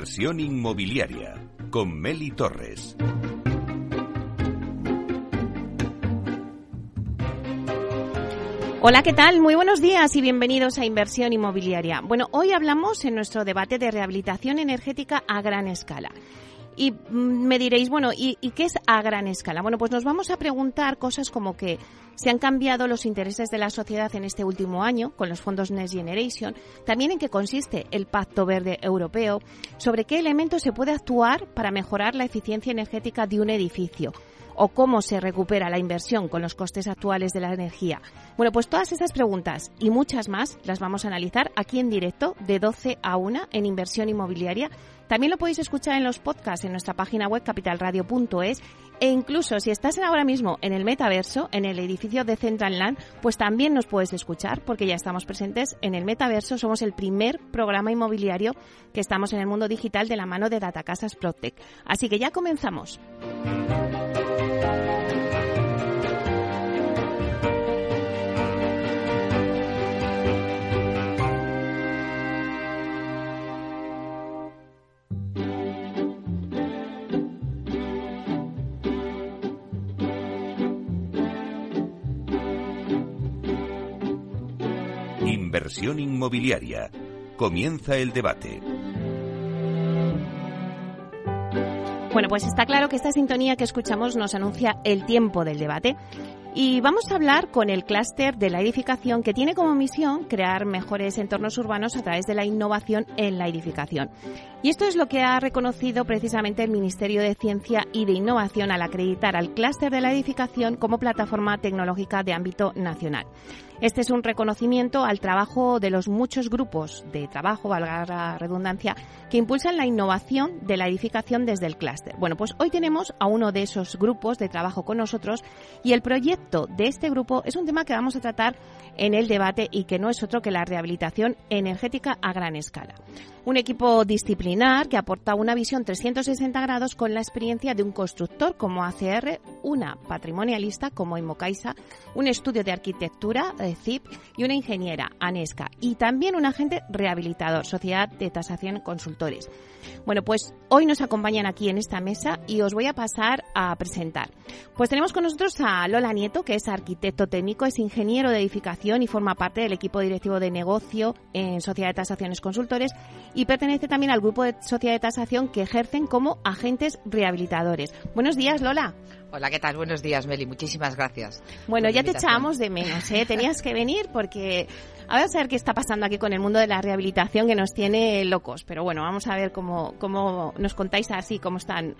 Inversión inmobiliaria con Meli Torres. Hola, ¿qué tal? Muy buenos días y bienvenidos a Inversión Inmobiliaria. Bueno, hoy hablamos en nuestro debate de rehabilitación energética a gran escala. Y mm, me diréis, bueno, ¿y, qué es a gran escala? Bueno, pues nos vamos a preguntar cosas como que se han cambiado los intereses de la sociedad en este último año con los fondos Next Generation, también en qué consiste el Pacto Verde Europeo, sobre qué elementos se puede actuar para mejorar la eficiencia energética de un edificio o cómo se recupera la inversión con los costes actuales de la energía. Bueno, pues todas estas preguntas y muchas más las vamos a analizar aquí en directo de 12 a 1 en Inversión Inmobiliaria. También lo podéis escuchar en los podcasts en nuestra página web capitalradio.es e incluso si estás ahora mismo en el metaverso, en el edificio de Central Land, pues también nos puedes escuchar porque ya estamos presentes en el metaverso. Somos el primer programa inmobiliario que estamos en el mundo digital de la mano de Datacasas Protec. Así que ya comenzamos. Inversión inmobiliaria. Comienza el debate. Bueno, pues está claro que esta sintonía que escuchamos nos anuncia el tiempo del debate. Y vamos a hablar con el clúster de la edificación que tiene como misión crear mejores entornos urbanos a través de la innovación en la edificación. Y esto es lo que ha reconocido precisamente el Ministerio de Ciencia y de Innovación al acreditar al clúster de la edificación como plataforma tecnológica de ámbito nacional. Este es un reconocimiento al trabajo de los muchos grupos de trabajo, valga la redundancia, que impulsan la innovación de la edificación desde el clúster. Bueno, pues hoy tenemos a uno de esos grupos de trabajo con nosotros y el proyecto de este grupo es un tema que vamos a tratar en el debate y que no es otro que la rehabilitación energética a gran escala. Un equipo disciplinar que aporta una visión 360 grados con la experiencia de un constructor como ACR, una patrimonialista como Inmocaisa, un estudio de arquitectura, eh, CIP, y una ingeniera, ANESCA, y también un agente rehabilitador, Sociedad de Tasación Consultores. Bueno, pues hoy nos acompañan aquí en esta mesa y os voy a pasar a presentar. Pues tenemos con nosotros a Lola Nieto, que es arquitecto técnico, es ingeniero de edificación y forma parte del equipo directivo de negocio en Sociedad de Tasaciones Consultores y pertenece también al grupo de Sociedad de Tasación que ejercen como agentes rehabilitadores. Buenos días, Lola. Hola, ¿qué tal? Buenos días, Meli. Muchísimas gracias. Bueno, ya te echábamos de menos, ¿eh? Tenías que venir porque vamos a ver qué está pasando aquí con el mundo de la rehabilitación que nos tiene locos. Pero bueno, vamos a ver cómo, cómo nos contáis así, cómo están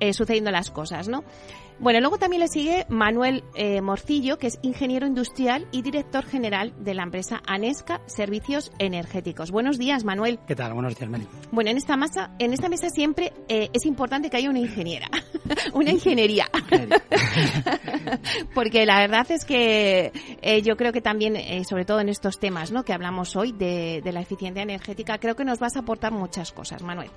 eh, sucediendo las cosas, ¿no? Bueno, luego también le sigue Manuel eh, Morcillo, que es ingeniero industrial y director general de la empresa Anesca Servicios Energéticos. Buenos días, Manuel. ¿Qué tal? Buenos días, Meli. Bueno, en esta masa, en esta mesa siempre eh, es importante que haya una ingeniera, una ingeniería, porque la verdad es que eh, yo creo que también, sobre todo en estos temas, ¿no? Que hablamos hoy de, de la eficiencia energética, creo que nos vas a aportar muchas cosas, Manuel.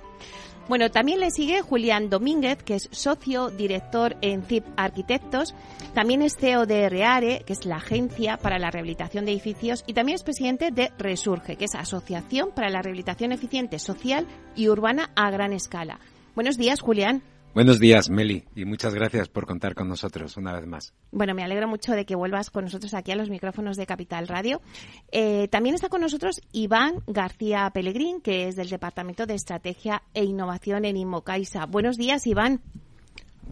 Bueno, también le sigue Julián Domínguez, que es socio director en CIP Arquitectos. También es CEO de REARE, que es la agencia para la rehabilitación de edificios. Y también es presidente de Resurge, que es Asociación para la Rehabilitación Eficiente Social y Urbana a Gran Escala. Buenos días, Julián. Buenos días, Meli, y muchas gracias por contar con nosotros una vez más. Bueno, me alegro mucho de que vuelvas con nosotros aquí a los micrófonos de Capital Radio. Eh, también está con nosotros Iván García Pellegrín, que es del Departamento de Estrategia e Innovación en Inmocaisa. Buenos días, Iván.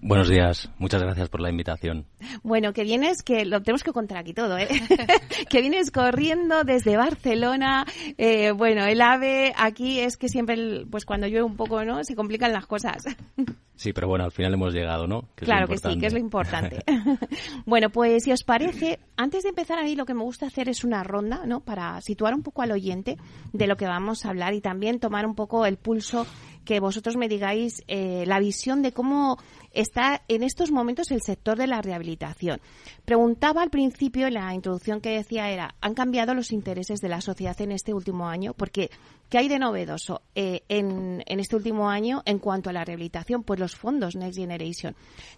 Buenos días, muchas gracias por la invitación. Bueno, que vienes, que lo tenemos que contar aquí todo, ¿eh? que vienes corriendo desde Barcelona, eh, bueno, el AVE aquí es que siempre, pues cuando llueve un poco, ¿no? Se complican las cosas. Sí, pero bueno, al final hemos llegado, ¿no? claro que sí, que es lo importante. bueno, pues si os parece, antes de empezar a mí lo que me gusta hacer es una ronda, ¿no? Para situar un poco al oyente de lo que vamos a hablar y también tomar un poco el pulso que vosotros me digáis eh, la visión de cómo está en estos momentos el sector de la rehabilitación. Preguntaba al principio, en la introducción que decía era, ¿han cambiado los intereses de la sociedad en este último año? Porque, ¿qué hay de novedoso eh, en, en, este último año en cuanto a la rehabilitación? Pues los fondos Next Generation,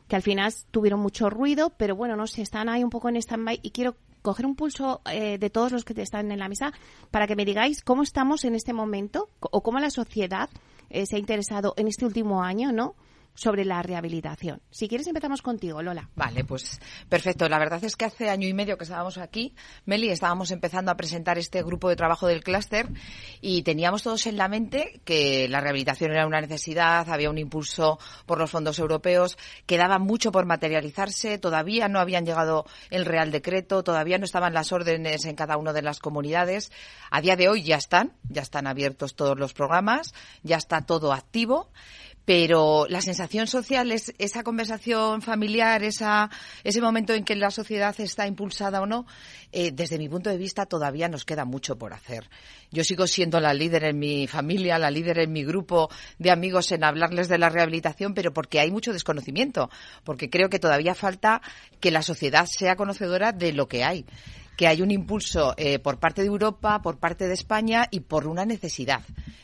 que al final tuvieron mucho ruido, pero bueno, no sé, están ahí un poco en stand-by y quiero coger un pulso eh, de todos los que están en la mesa para que me digáis cómo estamos en este momento o cómo la sociedad eh, se ha interesado en este último año, ¿no? Sobre la rehabilitación. Si quieres empezamos contigo, Lola. Vale, pues perfecto. La verdad es que hace año y medio que estábamos aquí, Meli, estábamos empezando a presentar este grupo de trabajo del clúster y teníamos todos en la mente que la rehabilitación era una necesidad, había un impulso por los fondos europeos, quedaba mucho por materializarse, todavía no habían llegado el Real Decreto, todavía no estaban las órdenes en cada una de las comunidades. A día de hoy ya están, ya están abiertos todos los programas, ya está todo activo pero la sensación social es esa conversación familiar, esa, ese momento en que la sociedad está impulsada o no, eh, desde mi punto de vista todavía nos queda mucho por hacer. Yo sigo siendo la líder en mi familia, la líder en mi grupo de amigos en hablarles de la rehabilitación, pero porque hay mucho desconocimiento, porque creo que todavía falta que la sociedad sea conocedora de lo que hay que hay un impulso eh, por parte de Europa, por parte de España y por una necesidad.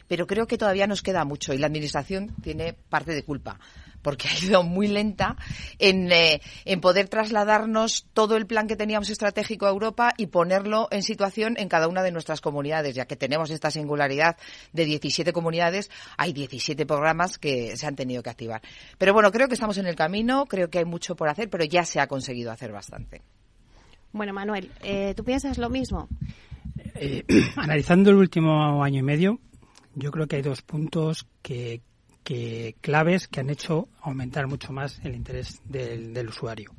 Pero creo que todavía nos queda mucho y la Administración tiene parte de culpa porque ha ido muy lenta en, eh, en, poder trasladarnos todo el plan que teníamos estratégico a Europa y ponerlo en situación en cada una de nuestras comunidades, ya que tenemos esta singularidad de 17 comunidades, hay 17 programas que se han tenido que activar. Pero bueno, creo que estamos en el camino, creo que hay mucho por hacer, pero ya se ha conseguido hacer bastante. Bueno, Manuel, eh, ¿tú piensas lo mismo? Eh, analizando el último año y medio, yo creo que hay dos puntos que, claves que han hecho aumentar mucho más el interés del, usuario.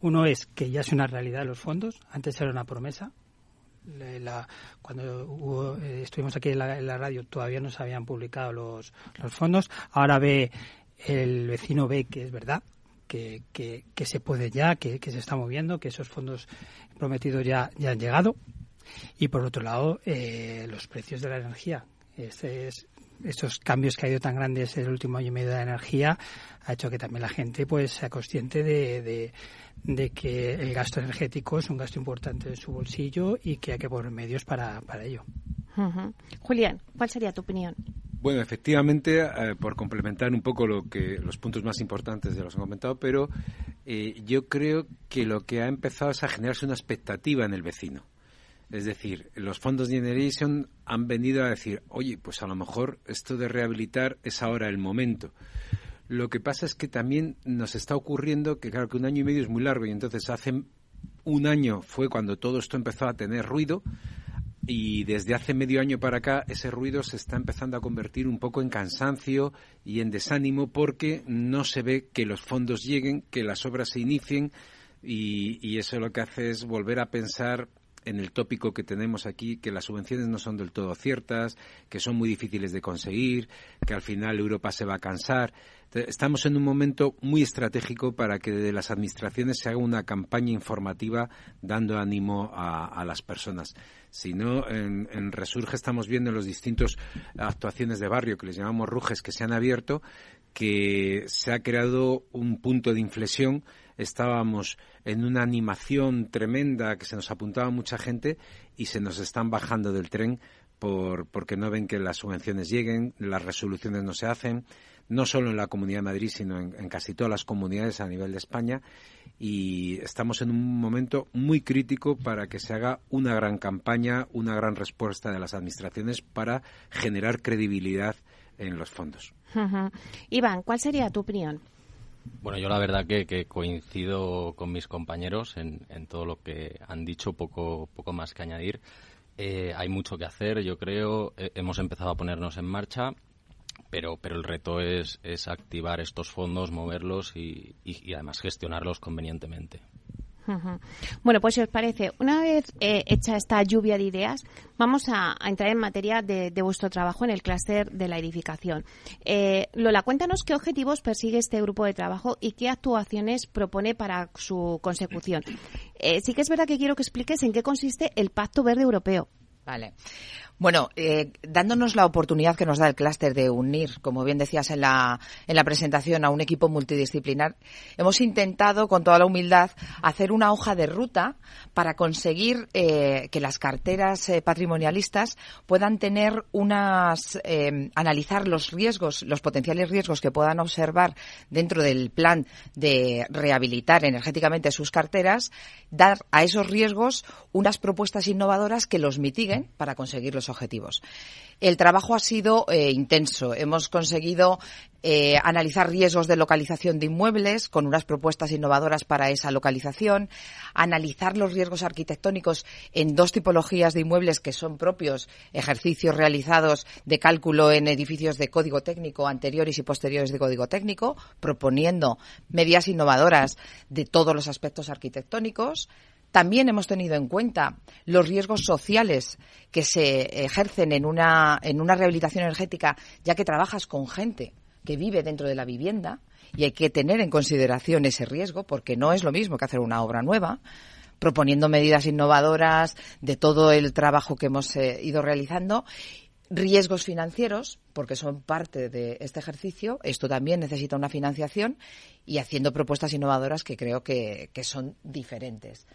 Uno es que ya es una realidad los fondos. Antes era una promesa. cuando eh, estuvimos aquí en la, radio todavía no se habían publicado los, los fondos. Ahora ve el vecino ve que es verdad que, que, se puede ya, que, se está moviendo, que esos fondos prometidos ya, ya han llegado. Y por otro lado, eh, los precios de la energía. Este es, estos cambios que ha ido tan grandes el último año y medio de la energía ha hecho que también la gente pues sea consciente de, que el gasto energético es un gasto importante en su bolsillo y que hay que poner medios para, para ello. Julián, ¿cuál sería tu opinión? Bueno, efectivamente, eh, por complementar un poco lo que los puntos más importantes de los han comentado, pero eh, yo creo que lo que ha empezado es a generarse una expectativa en el vecino. Es decir, los fondos de Generation han venido a decir, oye, pues a lo mejor esto de rehabilitar es ahora el momento. Lo que pasa es que también nos está ocurriendo que, claro, que un año y medio es muy largo y entonces hace un año fue cuando todo esto empezó a tener ruido y desde hace medio año para acá ese ruido se está empezando a convertir un poco en cansancio y en desánimo porque no se ve que los fondos lleguen, que las obras se inicien y, y eso lo que hace es volver a pensar en el tópico que tenemos aquí, que las subvenciones no son del todo ciertas, que son muy difíciles de conseguir, que al final Europa se va a cansar. Estamos en un momento muy estratégico para que de las administraciones se haga una campaña informativa dando ánimo a, las personas. Si no, en, Resurge estamos viendo en los distintos actuaciones de barrio que les llamamos rujes que se han abierto, que se ha creado un punto de inflexión estábamos en una animación tremenda que se nos apuntaba mucha gente y se nos están bajando del tren por, porque no ven que las subvenciones lleguen, las resoluciones no se hacen, no solo en la Comunidad de Madrid, sino en, en, casi todas las comunidades a nivel de España. Y estamos en un momento muy crítico para que se haga una gran campaña, una gran respuesta de las administraciones para generar credibilidad en los fondos. Iván, ¿cuál sería tu opinión? Bueno, yo la verdad que, coincido con mis compañeros en, todo lo que han dicho, poco, poco más que añadir. Eh, hay mucho que hacer, yo creo. Eh, hemos empezado a ponernos en marcha, pero, el reto es activar estos fondos, moverlos y además gestionarlos convenientemente. Bueno, pues si os parece, una vez eh, hecha esta lluvia de ideas, vamos a, entrar en materia de, vuestro trabajo en el clúster de la edificación. Eh, Lola, cuéntanos qué objetivos persigue este grupo de trabajo y qué actuaciones propone para su consecución. Eh, sí que es verdad que quiero que expliques en qué consiste el Pacto Verde Europeo. Vale. Bueno, eh, dándonos la oportunidad que nos da el clúster de unir, como bien decías en la, en la presentación, a un equipo multidisciplinar, hemos intentado, con toda la humildad, hacer una hoja de ruta para conseguir eh, que las carteras eh, patrimonialistas puedan tener unas, eh, analizar los riesgos, los potenciales riesgos que puedan observar dentro del plan de rehabilitar energéticamente sus carteras, dar a esos riesgos unas propuestas innovadoras que los mitiguen para conseguir los objetivos. El trabajo ha sido eh, intenso. Hemos conseguido eh, analizar riesgos de localización de inmuebles con unas propuestas innovadoras para esa localización, analizar los riesgos arquitectónicos en dos tipologías de inmuebles que son propios, ejercicios realizados de cálculo en edificios de código técnico anteriores y posteriores de código técnico, proponiendo medidas innovadoras de todos los aspectos arquitectónicos, también hemos tenido en cuenta los riesgos sociales que se ejercen en una, en una rehabilitación energética, ya que trabajas con gente que vive dentro de la vivienda y hay que tener en consideración ese riesgo porque no es lo mismo que hacer una obra nueva proponiendo medidas innovadoras de todo el trabajo que hemos eh, ido realizando riesgos financieros, porque son parte de este ejercicio. Esto también necesita una financiación y haciendo propuestas innovadoras que creo que son diferentes.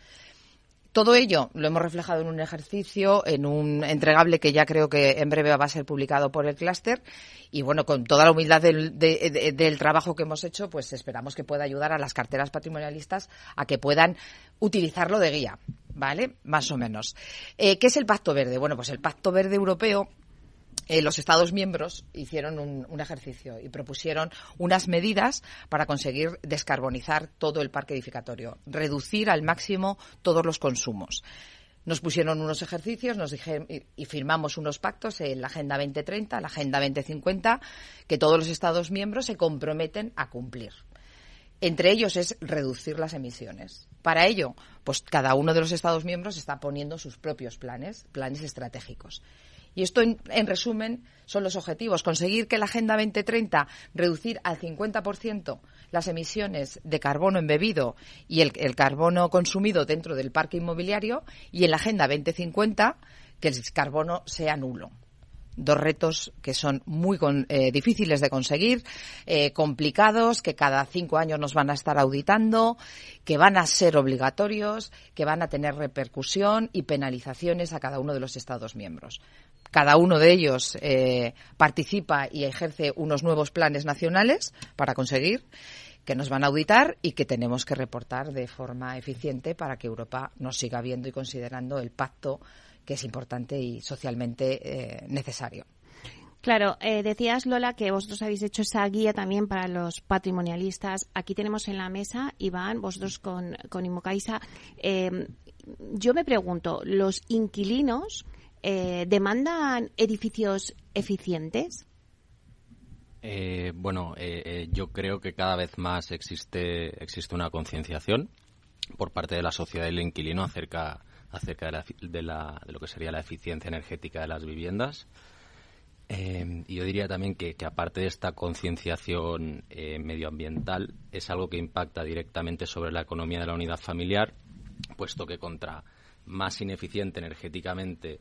Todo ello lo hemos reflejado en un ejercicio, en un entregable que ya creo que en breve va a ser publicado por el clúster. Y bueno, con toda la humildad del, trabajo que hemos hecho, pues esperamos que pueda ayudar a las carteras patrimonialistas a que puedan utilizarlo de guía. ¿Vale? Más o menos. Eh, ¿Qué es el Pacto Verde? Bueno, pues el Pacto Verde Europeo eh, los Estados miembros hicieron un, ejercicio y propusieron unas medidas para conseguir descarbonizar todo el parque edificatorio, reducir al máximo todos los consumos. Nos pusieron unos ejercicios nos y, firmamos unos pactos en la Agenda 2030, la Agenda 2050, que todos los Estados miembros se comprometen a cumplir. Entre ellos es reducir las emisiones. Para ello, pues cada uno de los Estados miembros está poniendo sus propios planes, planes estratégicos. Y esto, en, resumen, son los objetivos. Conseguir que la Agenda 2030 reducir al 50% las emisiones de carbono embebido y el, carbono consumido dentro del parque inmobiliario y en la Agenda 2050 que el carbono sea nulo dos retos que son muy eh, difíciles de conseguir, eh, complicados, que cada cinco años nos van a estar auditando, que van a ser obligatorios, que van a tener repercusión y penalizaciones a cada uno de los Estados miembros. Cada uno de ellos eh, participa y ejerce unos nuevos planes nacionales para conseguir que nos van a auditar y que tenemos que reportar de forma eficiente para que Europa nos siga viendo y considerando el pacto que es importante y socialmente eh, necesario. Claro, eh, decías Lola que vosotros habéis hecho esa guía también para los patrimonialistas. Aquí tenemos en la mesa, Iván, vosotros con, con Imocaisa. yo me pregunto, ¿los inquilinos eh, demandan edificios eficientes? Eh, bueno, eh, yo creo que cada vez más existe, existe una concienciación por parte de la sociedad y el inquilino acerca, acerca de, la, de, lo que sería la eficiencia energética de las viviendas. y yo diría también que, que aparte de esta concienciación medioambiental, es algo que impacta directamente sobre la economía de la unidad familiar, puesto que contra más ineficiente energéticamente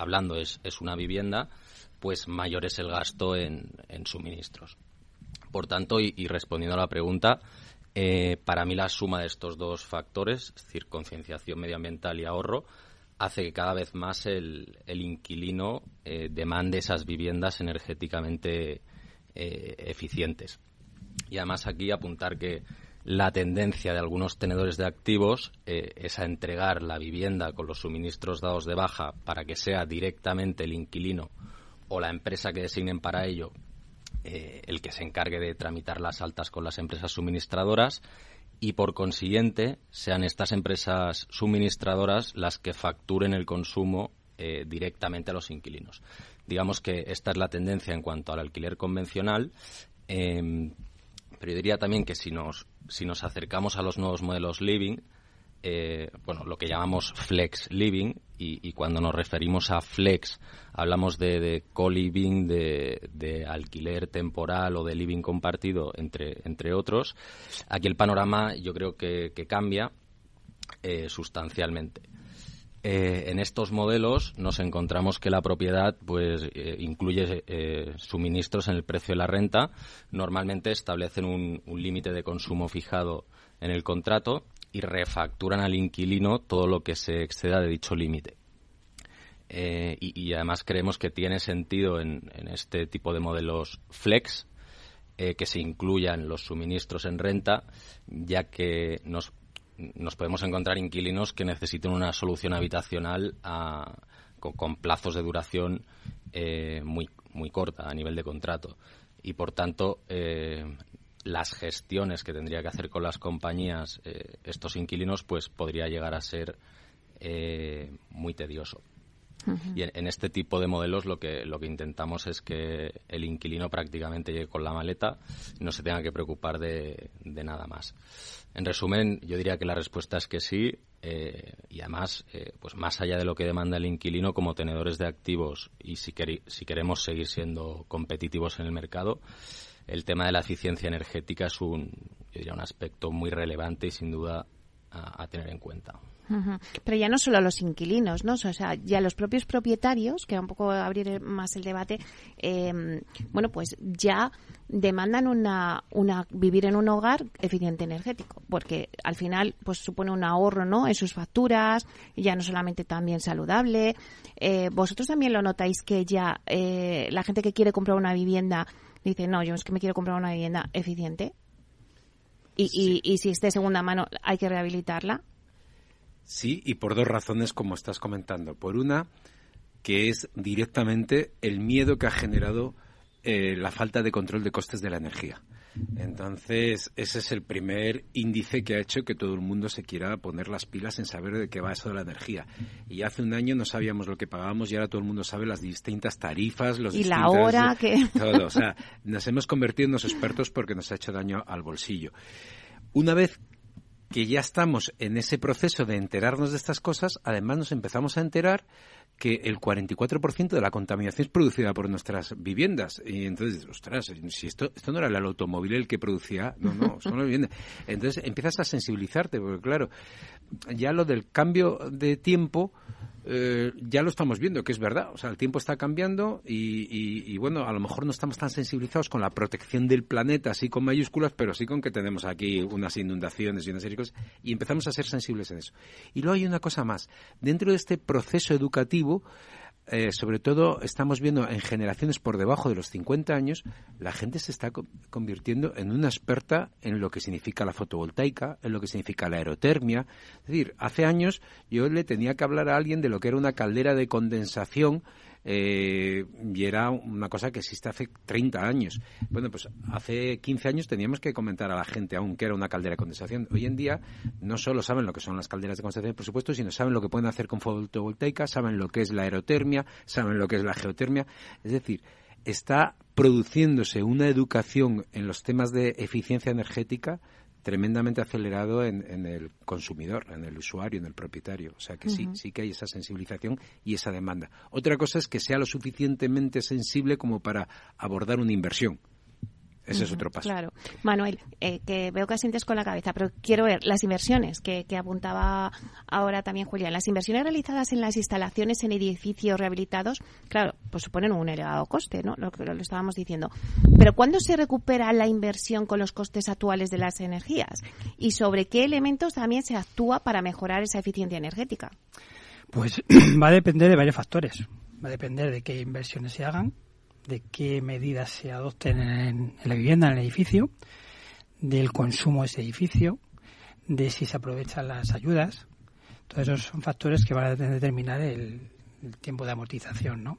hablando es, es una vivienda, pues mayor es el gasto en, suministros. Por tanto, y, respondiendo a la pregunta, eh, para mí la suma de estos dos factores, es decir, concienciación medioambiental y ahorro, hace que cada vez más el, el inquilino eh, demande esas viviendas energéticamente eh, eficientes. Y además aquí apuntar que la tendencia de algunos tenedores de activos eh, es a entregar la vivienda con los suministros dados de baja para que sea directamente el inquilino o la empresa que designen para ello eh, el que se encargue de tramitar las altas con las empresas suministradoras y por consiguiente sean estas empresas suministradoras las que facturen el consumo eh, directamente a los inquilinos. Digamos que esta es la tendencia en cuanto al alquiler convencional. Em, pero yo diría también que si nos, si nos acercamos a los nuevos modelos living, eh, bueno, lo que llamamos flex living, y, cuando nos referimos a flex hablamos de, co-living, de, alquiler temporal o de living compartido, entre, entre otros, aquí el panorama yo creo que, cambia eh, sustancialmente. Eh, en estos modelos nos encontramos que la propiedad pues eh, incluye eh, suministros en el precio de la renta. Normalmente establecen un, límite de consumo fijado en el contrato y refacturan al inquilino todo lo que se exceda de dicho límite. Y, además creemos que tiene sentido en, en este tipo de modelos flex que se incluyan los suministros en renta, ya que nos nos podemos encontrar inquilinos que necesiten una solución habitacional con, plazos de duración muy, muy corta a nivel de contrato. Y por tanto, las gestiones que tendría que hacer con las compañías estos inquilinos, pues podría llegar a ser muy tedioso. Y en, este tipo de modelos lo que, lo que intentamos es que el inquilino prácticamente llegue con la maleta y no se tenga que preocupar de, nada más. En resumen, yo diría que la respuesta es que sí eh, y además, eh, pues más allá de lo que demanda el inquilino como tenedores de activos y si, si queremos seguir siendo competitivos en el mercado, el tema de la eficiencia energética es un, diría, un aspecto muy relevante y sin duda a tener en cuenta. Pero ya no solo los inquilinos, ¿no? O sea, ya los propios propietarios, que un poco abrir más el debate, em, bueno, pues ya demandan una, una vivir en un hogar eficiente energético, porque al final pues supone un ahorro, ¿no? En sus facturas, ya no solamente también saludable. Eh, vosotros también lo notáis que ya eh, la gente que quiere comprar una vivienda dice, no, yo es que me quiero comprar una vivienda eficiente. Y, y, y si es de segunda mano, hay que rehabilitarla. Sí, y por dos razones, como estás comentando. Por una, que es directamente el miedo que ha generado eh, la falta de control de costes de la energía. Entonces, ese es el primer índice que ha hecho que todo el mundo se quiera poner las pilas en saber de qué va eso de la energía. Y hace un año no sabíamos lo que pagábamos y ahora todo el mundo sabe las distintas tarifas, los y la hora que todo. O sea, nos hemos convertido en los expertos porque nos ha hecho daño al bolsillo. Una vez que ya estamos en ese proceso de enterarnos de estas cosas, además nos empezamos a enterar que el 44% de la contaminación es producida por nuestras viviendas. Y entonces, ostras, si esto, esto no era el automóvil el que producía, no, no, son las viviendas. Entonces empiezas a sensibilizarte, porque claro, ya lo del cambio de tiempo eh, ya lo estamos viendo, que es verdad. O sea, el tiempo está cambiando y, bueno, a lo mejor no estamos tan sensibilizados con la protección del planeta, así con mayúsculas, pero sí con que tenemos aquí unas inundaciones y una serie cosas, y empezamos a ser sensibles en eso. Y luego hay una cosa más. Dentro de este proceso educativo, eh, sobre todo estamos viendo en generaciones por debajo de los 50 años, la gente se está convirtiendo en una experta en lo que significa la fotovoltaica, en lo que significa la aerotermia. Es decir, hace años yo le tenía que hablar a alguien de lo que era una caldera de condensación eh, y era una cosa que existe hace 30 años. Bueno, pues hace 15 años teníamos que comentar a la gente aún que era una caldera de condensación. Hoy en día no solo saben lo que son las calderas de condensación, por supuesto, sino saben lo que pueden hacer con fotovoltaica, saben lo que es la aerotermia, saben lo que es la geotermia. Es decir, está produciéndose una educación en los temas de eficiencia energética tremendamente acelerado en, el consumidor, en el usuario, en el propietario. O sea que sí, sí que hay esa sensibilización y esa demanda. Otra cosa es que sea lo suficientemente sensible como para abordar una inversión. Ese es otro paso. Claro. Manuel, eh, que veo que asientes con la cabeza, pero quiero ver las inversiones que, apuntaba ahora también Julián. Las inversiones realizadas en las instalaciones en edificios rehabilitados, claro, pues suponen un elevado coste, ¿no? Lo que lo estábamos diciendo. Pero ¿cuándo se recupera la inversión con los costes actuales de las energías? ¿Y sobre qué elementos también se actúa para mejorar esa eficiencia energética? Pues va a depender de varios factores. Va a depender de qué inversiones se hagan, de qué medidas se adopten en, la vivienda, en el edificio, del consumo de ese edificio, de si se aprovechan las ayudas. Todos esos son factores que van a determinar el, tiempo de amortización, ¿no?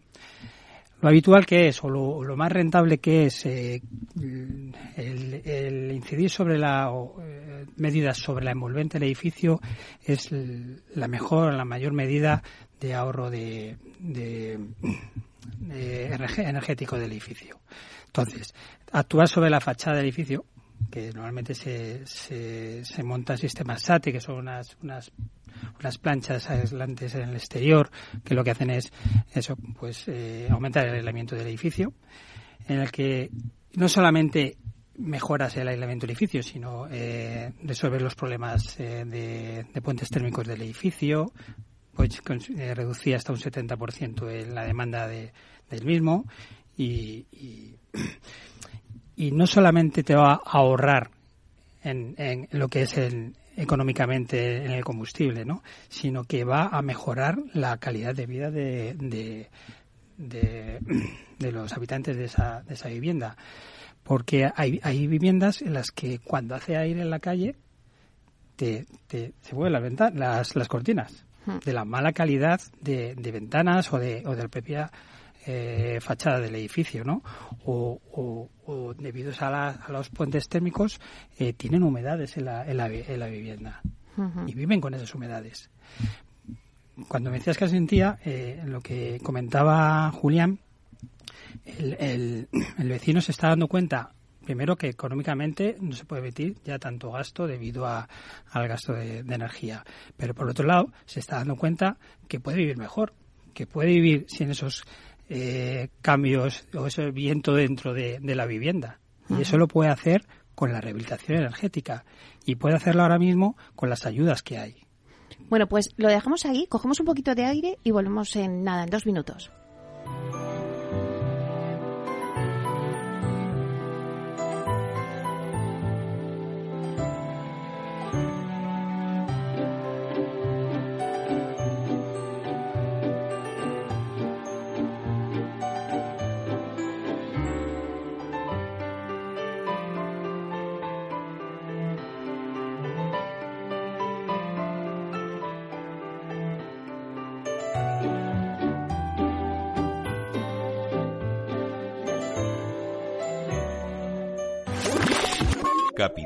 Lo habitual que es, o lo, más rentable que es eh, el, incidir sobre la eh, medidas sobre la envolvente del edificio es la mejor, la mayor medida de ahorro de, energético del edificio. Entonces, actuar sobre la fachada del edificio, que normalmente se, se, se sistemas SATE, que son unas, unas, unas planchas aislantes en el exterior, que lo que hacen es eso, pues eh, aumentar el aislamiento del edificio, en el que no solamente mejoras el aislamiento del edificio, sino eh, resolver los problemas eh, de, de, puentes térmicos del edificio, pues reducía hasta un 70% en la demanda de, del mismo y, y, no solamente te va a ahorrar en, en lo que es el, económicamente en el combustible, ¿no? sino que va a mejorar la calidad de vida de, de, de, los habitantes de esa, de esa vivienda. Porque hay, hay viviendas en las que cuando hace aire en la calle te, te, se vuelven las, las, las cortinas. De la mala calidad de, ventanas o de, o de la propia eh, fachada del edificio, ¿no? O, o, debido a, los puentes térmicos eh, tienen humedades en la, en la, en la vivienda y viven con esas humedades. Cuando me decías que sentía, eh, lo que comentaba Julián, el, el, el vecino se está dando cuenta primero que económicamente no se puede emitir ya tanto gasto debido a, al gasto de, energía. Pero por otro lado, se está dando cuenta que puede vivir mejor, que puede vivir sin esos eh, cambios o ese viento dentro de, la vivienda. Y eso lo puede hacer con la rehabilitación energética. Y puede hacerlo ahora mismo con las ayudas que hay. Bueno, pues lo dejamos ahí, cogemos un poquito de aire y volvemos en nada, en dos minutos.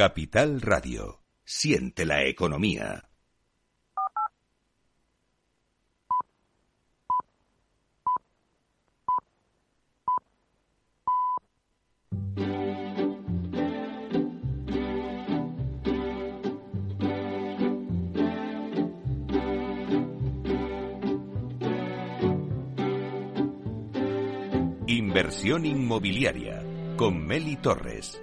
Capital Radio. Siente la economía. Inversión inmobiliaria con Meli Torres.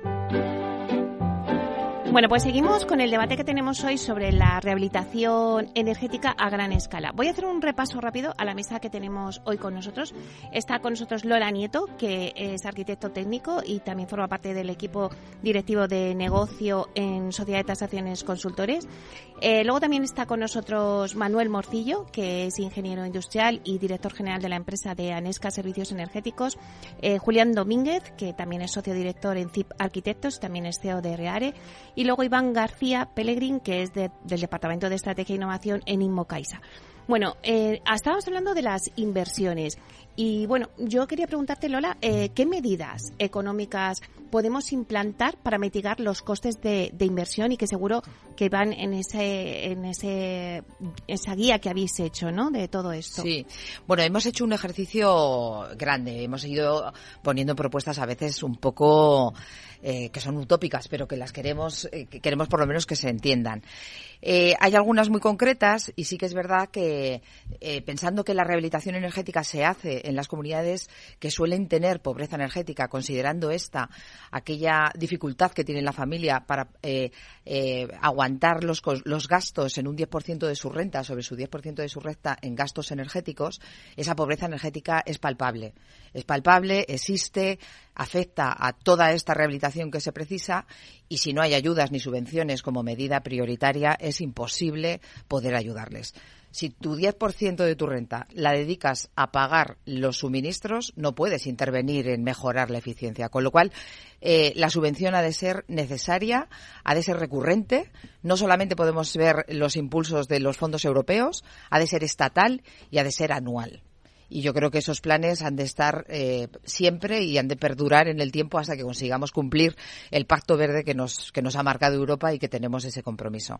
Bueno, pues seguimos con el debate que tenemos hoy sobre la rehabilitación energética a gran escala. Voy a hacer un repaso rápido a la mesa que tenemos hoy con nosotros. Está con nosotros Lola Nieto, que es arquitecto técnico y también forma parte del equipo directivo de negocio en Sociedad de Tasaciones Consultores. Eh, luego también está con nosotros Manuel Morcillo, que es ingeniero industrial y director general de la empresa de Anesca Servicios Energéticos. Eh, Julián Domínguez, que también es socio director en CIP Arquitectos, también es CEO de Reare y luego Iván García Pellegrín, que es del Departamento de Estrategia e Innovación en Inmocaisa. Bueno, eh, estábamos hablando de las inversiones y bueno, yo quería preguntarte, Lola, eh, ¿qué medidas económicas podemos implantar para mitigar los costes de, inversión y que seguro que van en ese, en ese, esa guía que habéis hecho, ¿no? De todo esto. Sí. Bueno, hemos hecho un ejercicio grande. Hemos ido poniendo propuestas a veces un poco eh, que son utópicas, pero que las queremos, eh, que queremos por lo menos que se entiendan. Eh, hay algunas muy concretas y sí que es verdad que pensando que la rehabilitación energética se hace en las comunidades que suelen tener pobreza energética, considerando esta aquella dificultad que tiene la familia para aguantar los, los gastos en un 10% de su renta sobre su 10% de su renta en gastos energéticos, esa pobreza energética es palpable. Es palpable, existe, afecta a toda esta rehabilitación que se precisa y si no hay ayudas ni subvenciones como medida prioritaria es imposible poder ayudarles. Si tu 10% de tu renta la dedicas a pagar los suministros, no puedes intervenir en mejorar la eficiencia. Con lo cual, eh, la subvención ha de ser necesaria, ha de ser recurrente. No solamente podemos ver los impulsos de los fondos europeos, ha de ser estatal y ha de ser anual y yo creo que esos planes han de estar eh, siempre y han de perdurar en el tiempo hasta que consigamos cumplir el pacto verde que nos, que nos ha marcado Europa y que tenemos ese compromiso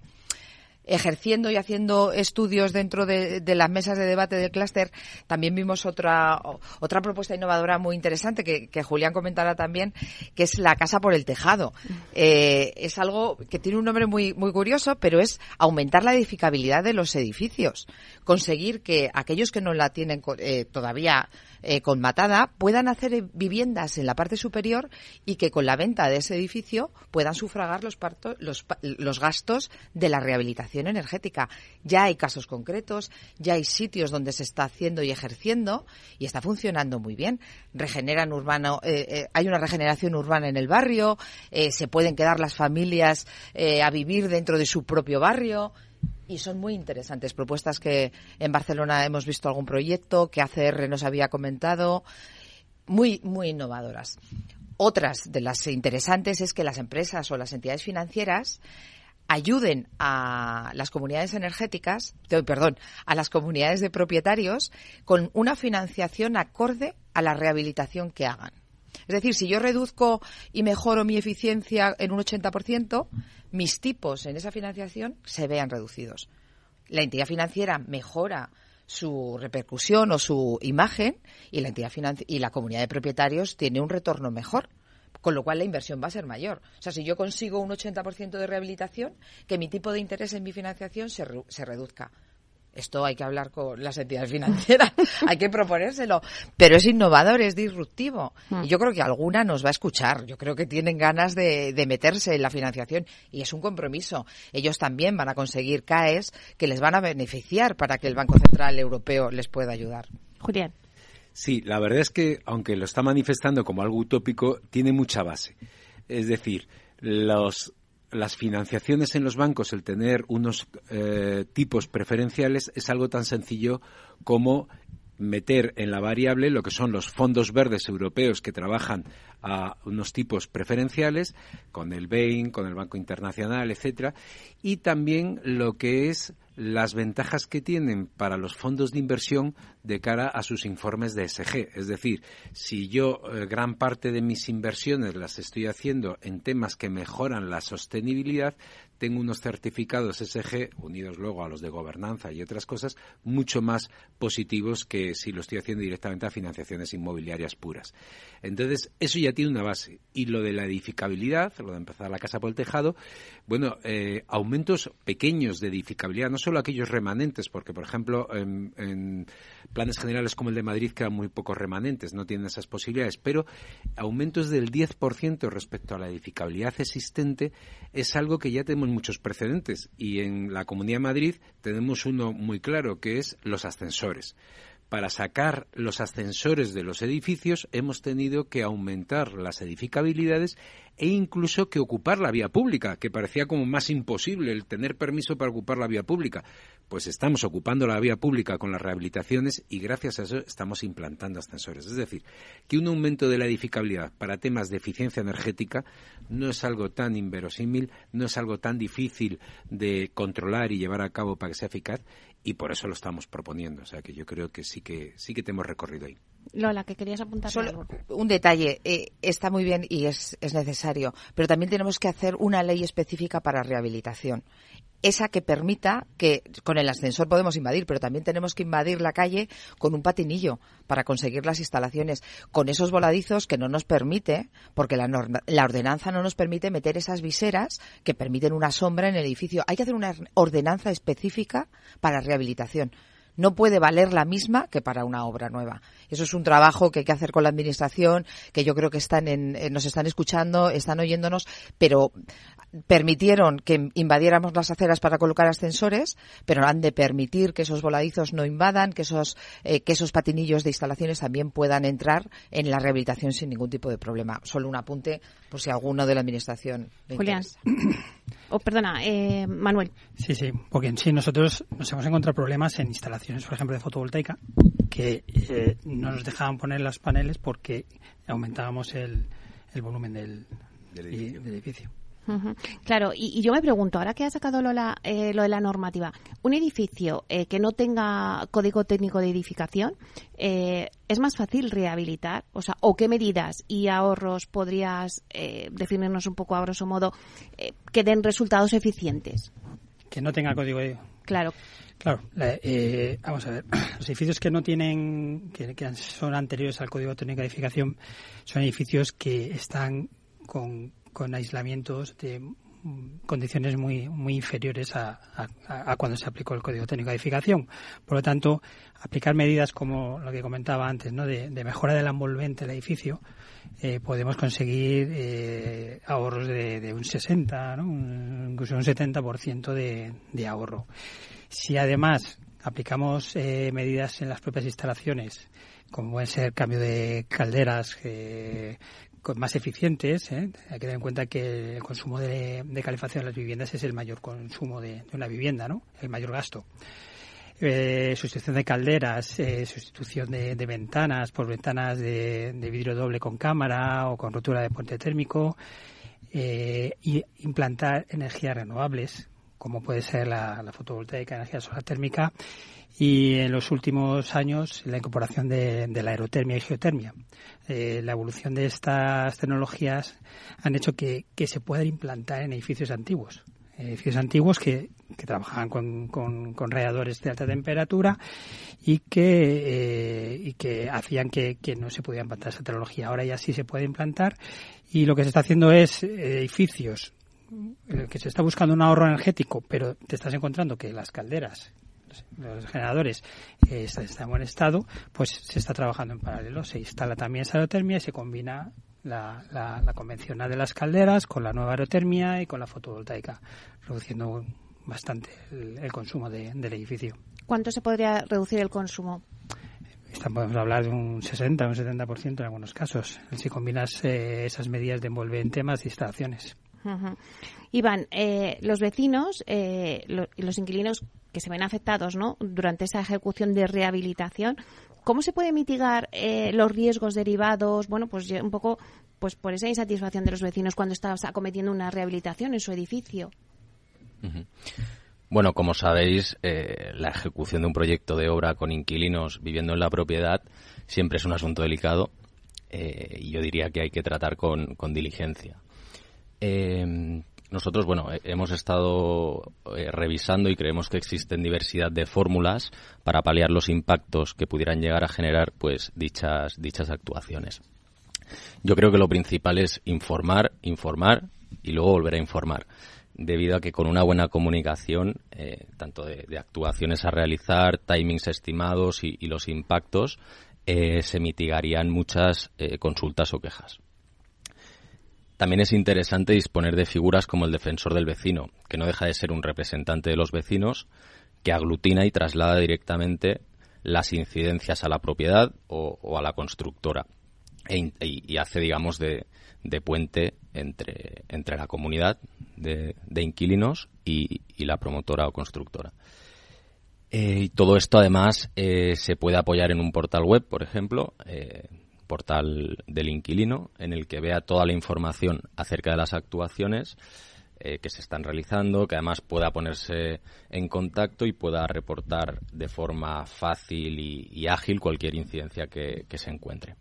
ejerciendo y haciendo estudios dentro de, las mesas de debate del clúster, también vimos otra, otra propuesta innovadora muy interesante que, Julián comentará también, que es la casa por el tejado. Eh, es algo que tiene un nombre muy, muy curioso, pero es aumentar la edificabilidad de los edificios. Conseguir que aquellos que no la tienen eh, todavía eh, con matada puedan hacer viviendas en la parte superior y que con la venta de ese edificio puedan sufragar los, los, los gastos de la rehabilitación energética. Ya hay casos concretos, ya hay sitios donde se está haciendo y ejerciendo y está funcionando muy bien. Regeneran urbano, eh, eh, hay una regeneración urbana en el barrio, se pueden quedar las familias a vivir dentro de su propio barrio y son muy interesantes. Propuestas que en Barcelona hemos visto algún proyecto, que ACR nos había comentado, muy, muy innovadoras. Otras de las interesantes es que las empresas o las entidades financieras ayuden a las comunidades energéticas, perdón, a las comunidades de propietarios con una financiación acorde a la rehabilitación que hagan. Es decir, si yo reduzco y mejoro mi eficiencia en un 80%, mis tipos en esa financiación se vean reducidos. La entidad financiera mejora su repercusión o su imagen y la entidad y la comunidad de propietarios tiene un retorno mejor con lo cual la inversión va a ser mayor. O sea, si yo consigo un 80% de rehabilitación, que mi tipo de interés en mi financiación se, se reduzca. Esto hay que hablar con las entidades financieras, hay que proponérselo. Pero es innovador, es disruptivo. Hmm. Y yo creo que alguna nos va a escuchar. Yo creo que tienen ganas de, meterse en la financiación y es un compromiso. Ellos también van a conseguir CAES que les van a beneficiar para que el Banco Central Europeo les pueda ayudar. Julián. Sí, la verdad es que, aunque lo está manifestando como algo utópico, tiene mucha base. Es decir, los las financiaciones en los bancos, el tener unos eh, tipos preferenciales, es algo tan sencillo como meter en la variable lo que son los fondos verdes europeos que trabajan a unos tipos preferenciales con el BEIN, con el Banco Internacional, etcétera, y también lo que es las ventajas que tienen para los fondos de inversión de cara a sus informes de SG. Es decir, si yo eh, gran parte de mis inversiones las estoy haciendo en temas que mejoran la sostenibilidad, tengo unos certificados SG, unidos luego a los de gobernanza y otras cosas, mucho más positivos que si lo estoy haciendo directamente a financiaciones inmobiliarias puras. Entonces, eso ya tiene una base. Y lo de la edificabilidad, lo de empezar la casa por el tejado, bueno, eh, aumentos pequeños de edificabilidad, no solo aquellos remanentes, porque, por ejemplo, en, en planes generales como el de Madrid quedan muy pocos remanentes, no tienen esas posibilidades, pero aumentos del 10% respecto a la edificabilidad existente es algo que ya tenemos muchos precedentes y en la Comunidad de Madrid tenemos uno muy claro, que es los ascensores para sacar los ascensores de los edificios hemos tenido que aumentar las edificabilidades e incluso que ocupar la vía pública, que parecía como más imposible el tener permiso para ocupar la vía pública. Pues estamos ocupando la vía pública con las rehabilitaciones y gracias a eso estamos implantando ascensores. Es decir, que un aumento de la edificabilidad para temas de eficiencia energética no es algo tan inverosímil, no es algo tan difícil de controlar y llevar a cabo para que sea eficaz y por eso lo estamos proponiendo. O sea que yo creo que sí que sí que tenemos recorrido ahí. Lola, que querías apuntar. Solo un detalle. Eh, está muy bien y es, es necesario, pero también tenemos que hacer una ley específica para rehabilitación esa que permita que con el ascensor podemos invadir, pero también tenemos que invadir la calle con un patinillo para conseguir las instalaciones, con esos voladizos que no nos permite, porque la, la ordenanza no nos permite meter esas viseras que permiten una sombra en el edificio. Hay que hacer una ordenanza específica para rehabilitación no puede valer la misma que para una obra nueva. Eso es un trabajo que hay que hacer con la administración, que yo creo que están en, nos están escuchando, están oyéndonos, pero permitieron que invadiéramos las aceras para colocar ascensores, pero han de permitir que esos voladizos no invadan, que esos, eh, que esos patinillos de instalaciones también puedan entrar en la rehabilitación sin ningún tipo de problema. Solo un apunte por si alguno de la administración. Julián. Oh, perdona, eh, Manuel. Sí, sí, porque en sí nosotros nos hemos encontrado problemas en instalaciones, por ejemplo, de fotovoltaica, que eh, no nos dejaban poner los paneles porque aumentábamos el, el volumen del, Del edificio. Claro, y, yo me pregunto, ahora que ha sacado eh, lo de la normativa, un edificio eh, que no tenga código técnico de edificación, eh, ¿es más fácil rehabilitar? O sea, ¿o qué medidas y ahorros podrías definirnos un poco a grosso modo que den resultados eficientes? Que no tenga código de... Claro. Claro, vamos a ver. Los edificios que no tienen, que, son anteriores al Código Técnico de Edificación, son edificios que están con con aislamientos de condiciones muy muy inferiores a, cuando se aplicó el Código Técnico de Edificación. Por lo tanto, aplicar medidas como lo que comentaba antes, ¿no? de, mejora del envolvente del edificio, eh, podemos conseguir eh, ahorros de, un 60, ¿no? incluso un 70% de, de ahorro. Si además aplicamos eh, medidas en las propias instalaciones, como puede ser cambio de calderas, eh, más eficientes. ¿eh? Hay que tener en cuenta que el consumo de, calefacción en las viviendas es el mayor consumo de, una vivienda, ¿no? El mayor gasto. Eh, sustitución de calderas, eh, sustitución de, ventanas por ventanas de, vidrio doble con cámara o con rotura de puente térmico y implantar energías renovables como puede ser la, la fotovoltaica, energía solar térmica y en los últimos años la incorporación de, la aerotermia y geotermia. Eh, la evolución de estas tecnologías han hecho que, se puedan implantar en edificios antiguos. Edificios antiguos que, que trabajaban con, con, radiadores de alta temperatura y que, eh, y que hacían que, que no se pudiera implantar esa tecnología. Ahora ya sí se puede implantar y lo que se está haciendo es edificios en el que se está buscando un ahorro energético, pero te estás encontrando que las calderas los generadores eh, están en buen estado, pues se está trabajando en paralelo. Se instala también esa aerotermia y se combina la, la, convencional de las calderas con la nueva aerotermia y con la fotovoltaica, reduciendo bastante el, consumo del edificio. ¿Cuánto se podría reducir el consumo? podemos hablar de un 60 un 70% en algunos casos, si combinas eh, esas medidas de envolvente más instalaciones. Iván, eh, los vecinos y los inquilinos que se ven afectados ¿no? durante esa ejecución de rehabilitación, ¿cómo se puede mitigar eh, los riesgos derivados, bueno, pues un poco pues por esa insatisfacción de los vecinos cuando estás acometiendo una rehabilitación en su edificio? Bueno, como sabéis, eh, la ejecución de un proyecto de obra con inquilinos viviendo en la propiedad siempre es un asunto delicado eh, y yo diría que hay que tratar con diligencia. Nosotros, bueno, eh, hemos estado eh, revisando y creemos que existen diversidad de fórmulas para paliar los impactos que pudieran llegar a generar, pues, dichas, dichas actuaciones. Yo creo que lo principal es informar, informar y luego volver a informar. debido a que con una buena comunicación, eh, tanto de, actuaciones a realizar, timings estimados y, los impactos, se mitigarían muchas consultas o quejas. También es interesante disponer de figuras como el defensor del vecino, que no deja de ser un representante de los vecinos que aglutina y traslada directamente las incidencias a la propiedad o, a la constructora e y hace, digamos, de, puente entre, entre la comunidad de, inquilinos y, la promotora o constructora. Eh, y todo esto además eh, se puede apoyar en un portal web, por ejemplo, eh, portal del inquilino, en el que vea toda la información acerca de las actuaciones que se están realizando, que además pueda ponerse en contacto y pueda reportar de forma fácil y, ágil cualquier incidencia que se encuentre.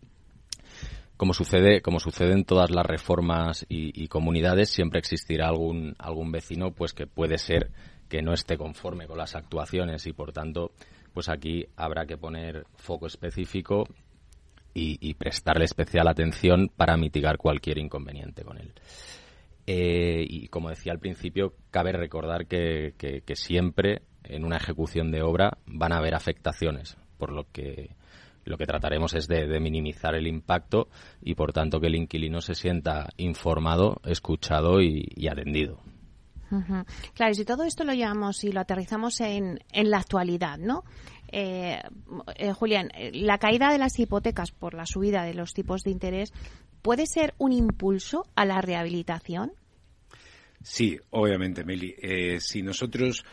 Como sucede, como sucede en todas las reformas y, comunidades, siempre existirá algún, algún vecino pues que puede ser que no esté conforme con las actuaciones y por tanto pues aquí habrá que poner foco específico y, prestarle especial atención para mitigar cualquier inconveniente con él. Eh, y como decía al principio, cabe recordar que, siempre en una ejecución de obra van a haber afectaciones, por lo que lo que trataremos es de, minimizar el impacto y, por tanto, que el inquilino se sienta informado, escuchado y, atendido. Claro, y si todo esto lo llevamos y lo aterrizamos en, en la actualidad, ¿no? Eh, eh, Julián, la caída de las hipotecas por la subida de los tipos de interés puede ser un impulso a la rehabilitación. Sí, obviamente, Meli. Eh, si nosotros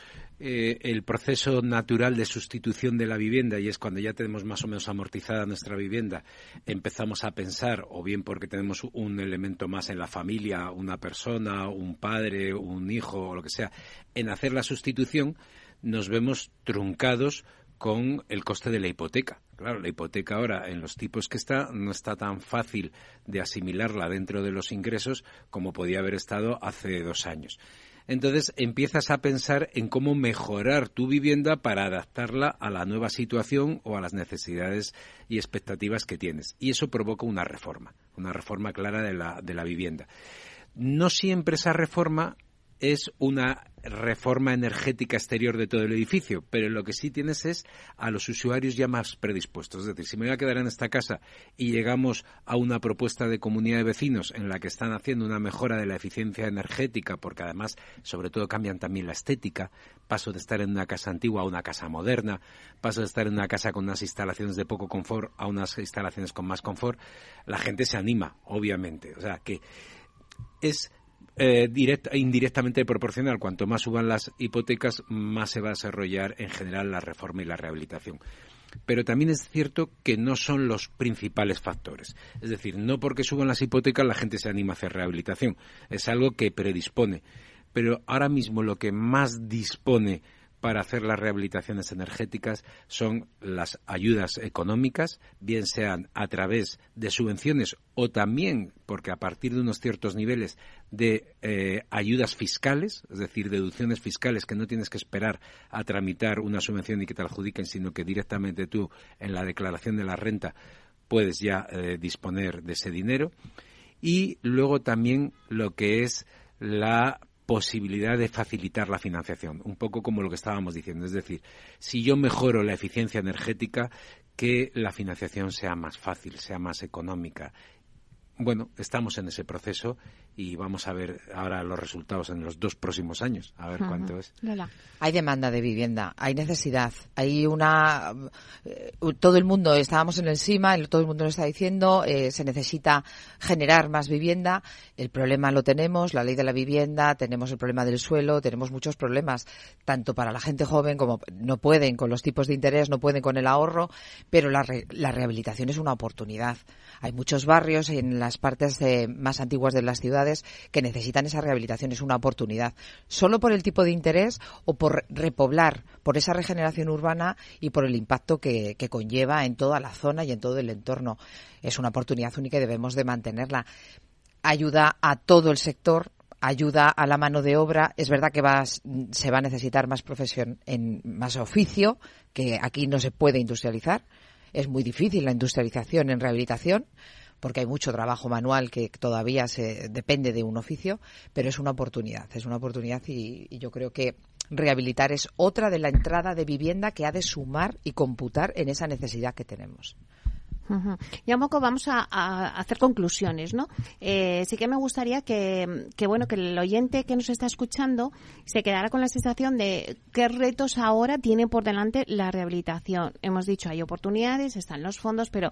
eh, el proceso natural de sustitución de la vivienda y es cuando ya tenemos más o menos amortizada nuestra vivienda, empezamos a pensar, o bien porque tenemos un elemento más en la familia, una persona, un padre, un hijo o lo que sea, en hacer la sustitución, nos vemos truncados con el coste de la hipoteca. Claro, la hipoteca ahora, en los tipos que está, no está tan fácil de asimilarla dentro de los ingresos como podía haber estado hace dos años entonces empiezas a pensar en cómo mejorar tu vivienda para adaptarla a la nueva situación o a las necesidades y expectativas que tienes. Y eso provoca una reforma, una reforma clara de la, de la vivienda. No siempre esa reforma es una reforma energética exterior de todo el edificio, pero lo que sí tienes es a los usuarios ya más predispuestos. Es decir, si me voy a quedar en esta casa y llegamos a una propuesta de comunidad de vecinos en la que están haciendo una mejora de la eficiencia energética, porque además, sobre todo, cambian también la estética, paso de estar en una casa antigua a una casa moderna, paso de estar en una casa con unas instalaciones de poco confort a unas instalaciones con más confort, la gente se anima, obviamente. O sea, que es eh, directa, indirectamente proporcional. Cuanto más suban las hipotecas, más se va a desarrollar en general la reforma y la rehabilitación. Pero también es cierto que no son los principales factores. Es decir, no porque suban las hipotecas la gente se anima a hacer rehabilitación. Es algo que predispone. Pero ahora mismo lo que más dispone para hacer las rehabilitaciones energéticas son las ayudas económicas, bien sean a través de subvenciones o también, porque a partir de unos ciertos niveles, de eh, ayudas fiscales, es decir, deducciones fiscales que no tienes que esperar a tramitar una subvención y que te adjudiquen, sino que directamente tú en la declaración de la renta puedes ya eh, disponer de ese dinero. Y luego también lo que es la posibilidad de facilitar la financiación, un poco como lo que estábamos diciendo. Es decir, si yo mejoro la eficiencia energética, que la financiación sea más fácil, sea más económica. Bueno, estamos en ese proceso y vamos a ver ahora los resultados en los dos próximos años, a ver cuánto es. Hay demanda de vivienda, hay necesidad, hay una... Eh, todo el mundo, estábamos en el CIMA, todo el mundo lo está diciendo, eh, se necesita generar más vivienda, el problema lo tenemos, la ley de la vivienda, tenemos el problema del suelo, tenemos muchos problemas, tanto para la gente joven como no pueden con los tipos de interés, no pueden con el ahorro, pero la, la rehabilitación es una oportunidad. Hay muchos barrios en las partes más antiguas de las ciudades que necesitan esa rehabilitación, es una oportunidad. Solo por el tipo de interés o por repoblar, por esa regeneración urbana y por el impacto que, conlleva en toda la zona y en todo el entorno. Es una oportunidad única y debemos de mantenerla. Ayuda a todo el sector, ayuda a la mano de obra. Es verdad que se va a necesitar más profesión, en más oficio, que aquí no se puede industrializar. Es muy difícil la industrialización en rehabilitación porque hay mucho trabajo manual que todavía se depende de un oficio, pero es una oportunidad, es una oportunidad y, yo creo que rehabilitar es otra de la entrada de vivienda que ha de sumar y computar en esa necesidad que tenemos. Ya un poco vamos a, hacer conclusiones, ¿no? Eh, sí que me gustaría que, bueno, que el oyente que nos está escuchando se quedara con la sensación de qué retos ahora tiene por delante la rehabilitación. Hemos dicho, hay oportunidades, están los fondos, pero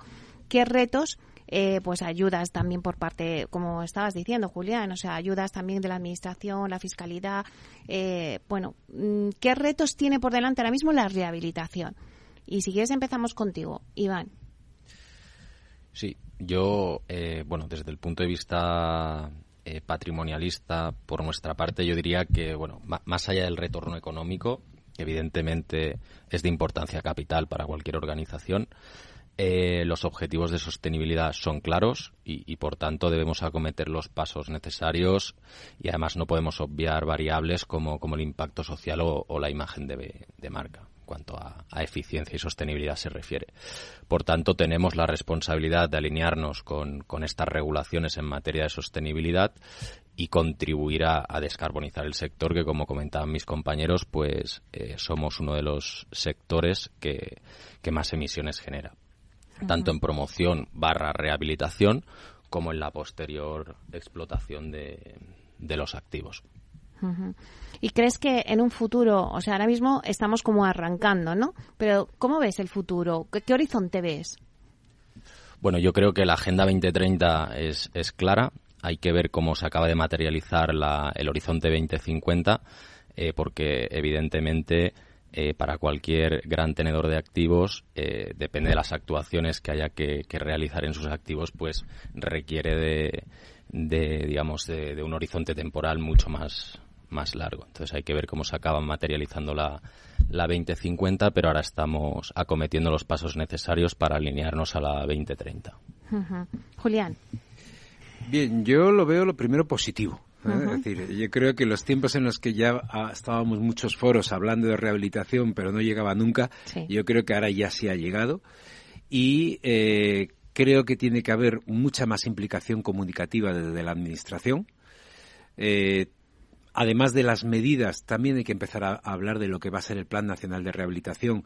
qué retos eh, pues ayudas también por parte, como estabas diciendo, Julián, o sea, ayudas también de la administración, la fiscalidad. Eh, bueno, mm, ¿qué retos tiene por delante ahora mismo la rehabilitación? Y si quieres empezamos contigo, Iván. Sí, yo, eh, bueno, desde el punto de vista patrimonialista, por nuestra parte, yo diría que, bueno, más allá del retorno económico, evidentemente es de importancia capital para cualquier organización, eh, los objetivos de sostenibilidad son claros y, por tanto debemos acometer los pasos necesarios y además no podemos obviar variables como, el impacto social o, la imagen de, marca en cuanto a, eficiencia y sostenibilidad se refiere. Por tanto, tenemos la responsabilidad de alinearnos con, estas regulaciones en materia de sostenibilidad y contribuir a, descarbonizar el sector que, como comentaban mis compañeros, pues eh, somos uno de los sectores que más emisiones genera tanto en promoción barra rehabilitación como en la posterior explotación de, los activos. ¿Y crees que en un futuro, o sea, ahora mismo estamos como arrancando, ¿no? Pero ¿cómo ves el futuro? ¿Qué, horizonte ves? Bueno, yo creo que la Agenda 2030 es, es clara. Hay que ver cómo se acaba de materializar el horizonte 2050, eh, porque evidentemente eh, para cualquier gran tenedor de activos, eh, depende de las actuaciones que haya que, realizar en sus activos, pues requiere de, digamos, de, un horizonte temporal mucho más, más largo. Entonces hay que ver cómo se acaban materializando la, la 2050, pero ahora estamos acometiendo los pasos necesarios para alinearnos a la 2030. Julián. Bien, yo lo veo lo primero positivo. Es decir, yo creo que los tiempos en los que ya estábamos muchos foros hablando de rehabilitación, pero no llegaba nunca, yo creo que ahora ya sí ha llegado. Y eh, creo que tiene que haber mucha más implicación comunicativa desde la Administración. Eh, además de las medidas, también hay que empezar a, hablar de lo que va a ser el Plan Nacional de Rehabilitación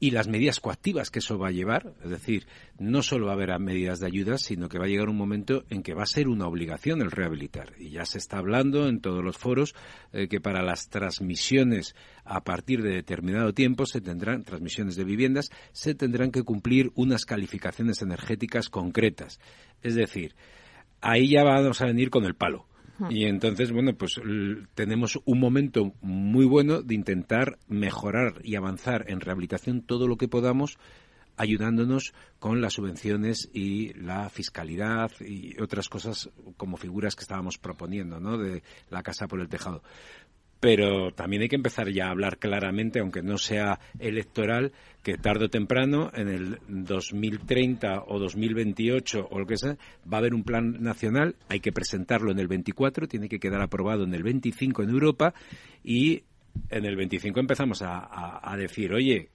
y las medidas coactivas que eso va a llevar. Es decir, no solo va a haber medidas de ayuda, sino que va a llegar un momento en que va a ser una obligación el rehabilitar. Y ya se está hablando en todos los foros eh, que para las transmisiones a partir de determinado tiempo se tendrán, transmisiones de viviendas, se tendrán que cumplir unas calificaciones energéticas concretas. Es decir, ahí ya vamos a venir con el palo. Y entonces, bueno, pues tenemos un momento muy bueno de intentar mejorar y avanzar en rehabilitación todo lo que podamos ayudándonos con las subvenciones y la fiscalidad y otras cosas como figuras que estábamos proponiendo, ¿no? De la casa por el tejado pero también hay que empezar ya a hablar claramente, aunque no sea electoral, que tarde o temprano, en el 2030 o 2028 o lo que sea, va a haber un plan nacional, hay que presentarlo en el 24, tiene que quedar aprobado en el 25 en Europa y en el 25 empezamos a, decir, oye,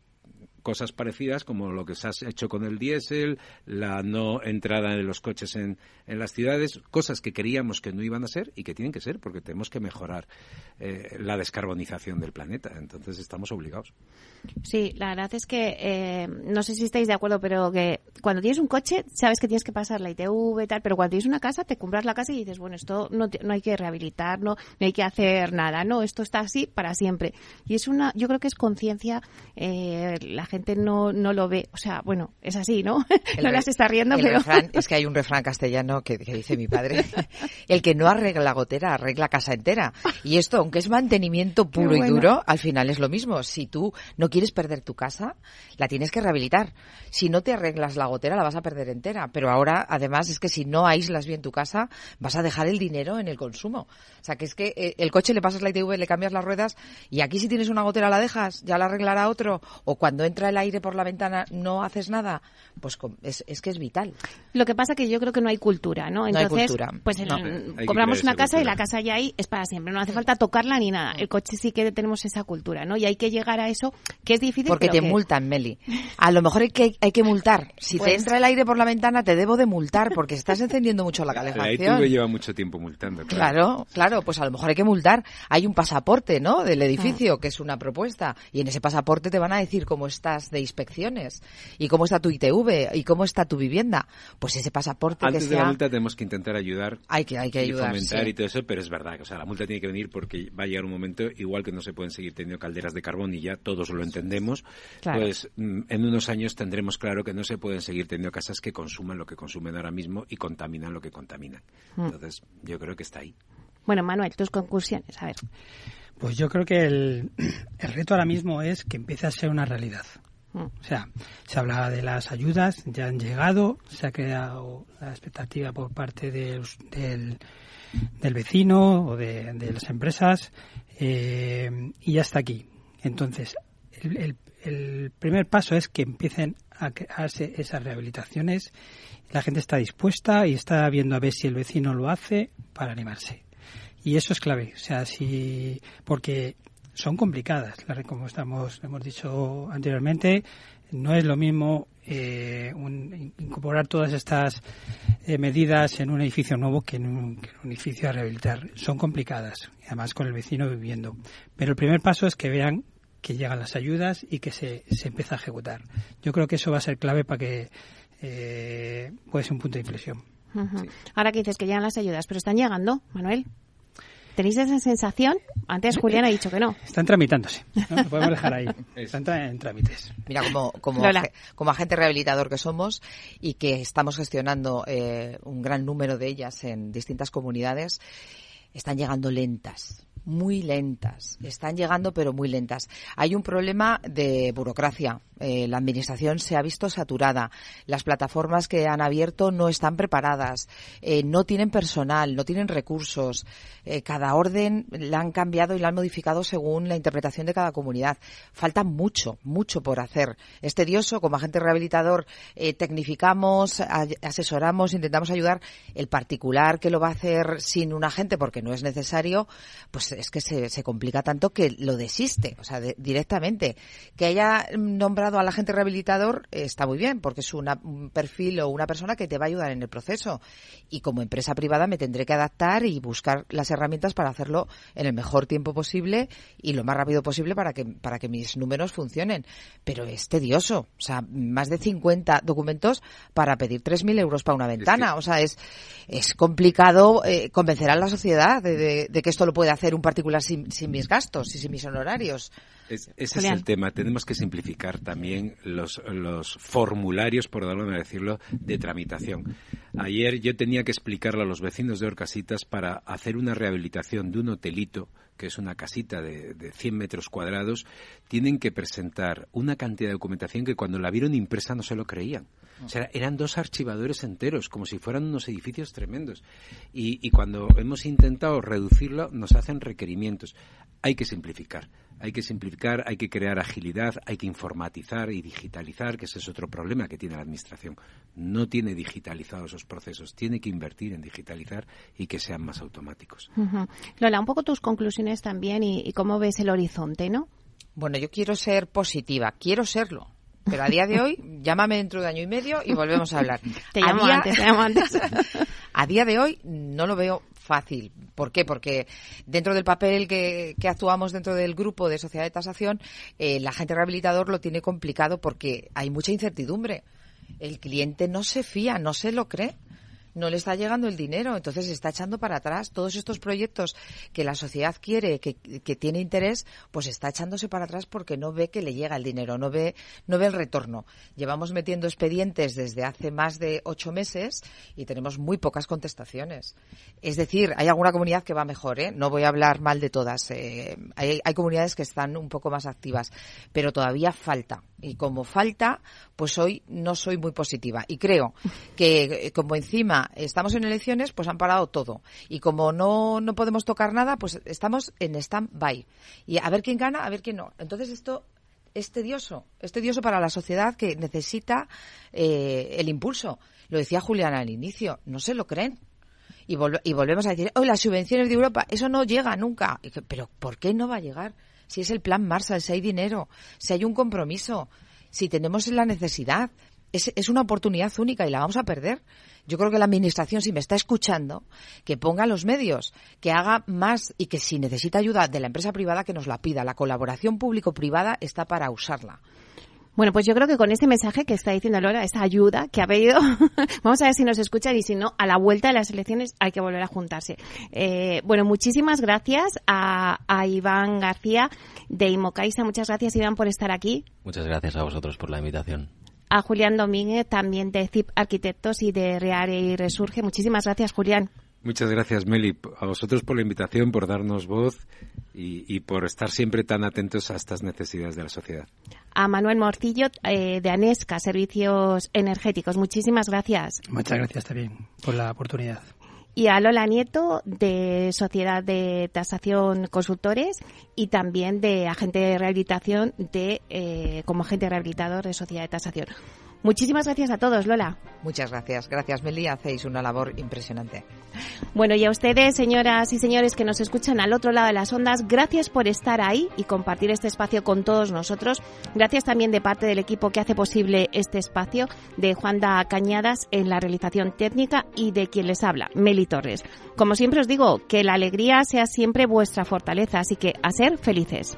cosas parecidas como lo que se ha hecho con el diésel, la no entrada de los coches en, en, las ciudades, cosas que queríamos que no iban a ser y que tienen que ser porque tenemos que mejorar eh, la descarbonización del planeta. Entonces estamos obligados. Sí, la verdad es que eh, no sé si estáis de acuerdo, pero que cuando tienes un coche sabes que tienes que pasar la ITV y tal, pero cuando tienes una casa te compras la casa y dices, bueno, esto no, no hay que rehabilitar, no, no hay que hacer nada, no, esto está así para siempre. Y es una, yo creo que es conciencia, eh, la gente gente no, no lo ve. O sea, bueno, es así, ¿no? no las está riendo, pero... es que hay un refrán castellano que, dice mi padre, el que no arregla la gotera, arregla casa entera. Y esto, aunque es mantenimiento puro y duro, al final es lo mismo. Si tú no quieres perder tu casa, la tienes que rehabilitar. Si no te arreglas la gotera, la vas a perder entera. Pero ahora, además, es que si no aíslas bien tu casa, vas a dejar el dinero en el consumo. O sea, que es que eh, el coche le pasas la ITV, le cambias las ruedas y aquí si tienes una gotera la dejas, ya la arreglará otro. O cuando entra entra el aire por la ventana, no haces nada, pues es, es que es vital. Lo que pasa que yo creo que no hay cultura, ¿no? Entonces, no hay cultura. pues compramos una casa y la casa ya ahí es para siempre, no hace falta tocarla ni nada. El coche sí que tenemos esa cultura, ¿no? Y hay que llegar a eso, que es difícil. Porque te multan, Meli. A lo mejor hay que, hay que multar. Si te Pues- entra el aire por la ventana, te debo de multar porque estás encendiendo mucho la calefacción. La ITV lleva mucho tiempo multando. Claro, claro, pues a lo mejor hay que multar. Hay un pasaporte, ¿no? Del edificio, que es una propuesta. Y en ese pasaporte te van a decir cómo de inspecciones y cómo está tu ITV y cómo está tu vivienda. Pues ese pasaporte Antes que de sea... la multa tenemos que intentar ayudar. Hay que, hay que ayudar, Y fomentar sí. y todo eso, pero es verdad. que, O sea, la multa tiene que venir porque va a llegar un momento, igual que no se pueden seguir teniendo calderas de carbón y ya todos lo entendemos, Claro. pues mm, en unos años tendremos claro que no se pueden seguir teniendo casas que consuman lo que consumen ahora mismo y contaminan lo que contaminan. Mm. Entonces, yo creo que está ahí. Bueno, Manuel, tus conclusiones, a ver. Pues yo creo que el, el reto ahora mismo es que empiece a ser una realidad. O sea, se hablaba de las ayudas, ya han llegado, se ha creado la expectativa por parte de del, del vecino o de, de las empresas eh, y ya está aquí. Entonces, el, el- el primer paso es que empiecen a crearse esas rehabilitaciones. La gente está dispuesta y está viendo a ver si el vecino lo hace para animarse. Y eso es clave, o sea, si porque son complicadas, la- como estamos hemos dicho anteriormente, no es lo mismo eh, un- incorporar todas estas eh, medidas en un edificio nuevo que en un, que en un edificio a rehabilitar. Son complicadas, y además con el vecino viviendo. Pero el primer paso es que vean que llegan las ayudas y que se, se empieza a ejecutar. Yo creo que eso va a ser clave para que eh, puede ser un punto de inflexión. Ahora que dices que llegan las ayudas, pero están llegando, Manuel. ¿Tenéis esa sensación? Antes Julián ha dicho que no. Están tramitándose. ¿no? Lo podemos dejar ahí. Están tra- en trámites. Mira, como, como, como agente rehabilitador que somos y que estamos gestionando eh, un gran número de ellas en distintas comunidades, están llegando lentas, muy lentas. Están llegando, pero muy lentas. Hay un problema de burocracia. Eh, la administración se ha visto saturada. Las plataformas que han abierto no están preparadas. Eh, no tienen personal, no tienen recursos. Eh, cada orden la han cambiado y la han modificado según la interpretación de cada comunidad. Falta mucho, mucho por hacer. Es tedioso. Como agente rehabilitador eh, tecnificamos, asesoramos, intentamos ayudar. El particular que lo va a hacer sin un agente porque no es necesario, pues es que se, se complica tanto que lo desiste, o sea, de- directamente. Que haya nombrado al agente rehabilitador eh, está muy bien, porque es una- un perfil o una persona que te va a ayudar en el proceso. Y como empresa privada me tendré que adaptar y buscar las herramientas para hacerlo en el mejor tiempo posible y lo más rápido posible para que, para que mis números funcionen. Pero es tedioso, o sea, más de 50 documentos para pedir 3.000 euros para una ventana. O sea, es, es complicado eh, convencer a la sociedad de, de- de que esto lo puede hacer un particular sin, sin mis gastos y sin mis honorarios. Es- ese es el tema. Tenemos que simplificar también los, los formularios, por darlo de decirlo, de tramitación. Ayer yo tenía que explicarle a los vecinos de Orcasitas para hacer una rehabilitación de un hotelito, que es una casita de, de 100 metros cuadrados, tienen que presentar una cantidad de documentación que cuando la vieron impresa no se lo creían. O sea, eran dos archivadores enteros, como si fueran unos edificios tremendos. Y, y cuando hemos intentado reducirlo, nos hacen requerimientos. Hay que simplificar. Hay que simplificar, hay que crear agilidad, hay que informatizar y digitalizar, que ese es otro problema que tiene la Administración. No tiene digitalizados esos procesos, tiene que invertir en digitalizar y que sean más automáticos. Lola, un poco tus conclusiones también y, y cómo ves el horizonte, ¿no? Bueno, yo quiero ser positiva, quiero serlo. Pero a día de hoy, llámame dentro de año y medio y volvemos a hablar. Te A llamo día- antes, te llamo antes. a día de hoy no lo veo fácil. ¿Por qué? Porque dentro del papel que, que actuamos dentro del grupo de sociedad de tasación, eh, el agente rehabilitador lo tiene complicado porque hay mucha incertidumbre. El cliente no se fía, no se lo cree. No le está llegando el dinero, entonces se está echando para atrás. Todos estos proyectos que la sociedad quiere, que, tiene interés, pues está echándose para atrás porque no ve que le llega el dinero, no ve, no ve el retorno. Llevamos metiendo expedientes desde hace más de ocho meses y tenemos muy pocas contestaciones. Es decir, hay alguna comunidad que va mejor, ¿eh? No voy a hablar mal de todas. eh, hay, hay comunidades que están un poco más activas, pero todavía falta. Y como falta, pues hoy no soy muy positiva. Y creo que eh, como encima estamos en elecciones, pues han parado todo. Y como no, no podemos tocar nada, pues estamos en stand-by. Y a ver quién gana, a ver quién no. Entonces esto es tedioso, es tedioso para la sociedad que necesita eh, el impulso. Lo decía Julián al inicio, no se lo creen. Y, y volvemos a decir, oh, las subvenciones de Europa, eso no llega nunca. Pero ¿por qué no va a llegar? Si es el plan Marshall, si hay dinero, si hay un compromiso, si tenemos la necesidad. Es, es una oportunidad única y la vamos a perder. Yo creo que la Administración, si me está escuchando, que ponga los medios, que haga más y que si necesita ayuda de la empresa privada, que nos la pida. La colaboración público-privada está para usarla. Bueno, pues yo creo que con este mensaje que está diciendo Laura, esta ayuda que ha pedido, vamos a ver si nos escuchan y si no, a la vuelta de las elecciones hay que volver a juntarse. Eh, bueno, muchísimas gracias a, a, Iván García de Imocaisa. Muchas gracias, Iván, por estar aquí. Muchas gracias a vosotros por la invitación a Julián Domínguez, también de CIP Arquitectos y de Reare y Resurge. Muchísimas gracias, Julián. Muchas gracias, Meli, a vosotros por la invitación, por darnos voz y, por estar siempre tan atentos a estas necesidades de la sociedad. A Manuel Morcillo, eh, de ANESCA, Servicios Energéticos. Muchísimas gracias. Muchas gracias también por la oportunidad y a Lola Nieto de Sociedad de Tasación Consultores y también de agente de rehabilitación de eh, como agente rehabilitador de Sociedad de Tasación. Muchísimas gracias a todos, Lola. Muchas gracias. Gracias, Meli. Hacéis una labor impresionante. Bueno, y a ustedes, señoras y señores que nos escuchan al otro lado de las ondas, gracias por estar ahí y compartir este espacio con todos nosotros. Gracias también de parte del equipo que hace posible este espacio, de Juanda Cañadas en la realización técnica y de quien les habla, Meli Torres. Como siempre os digo, que la alegría sea siempre vuestra fortaleza, así que a ser felices.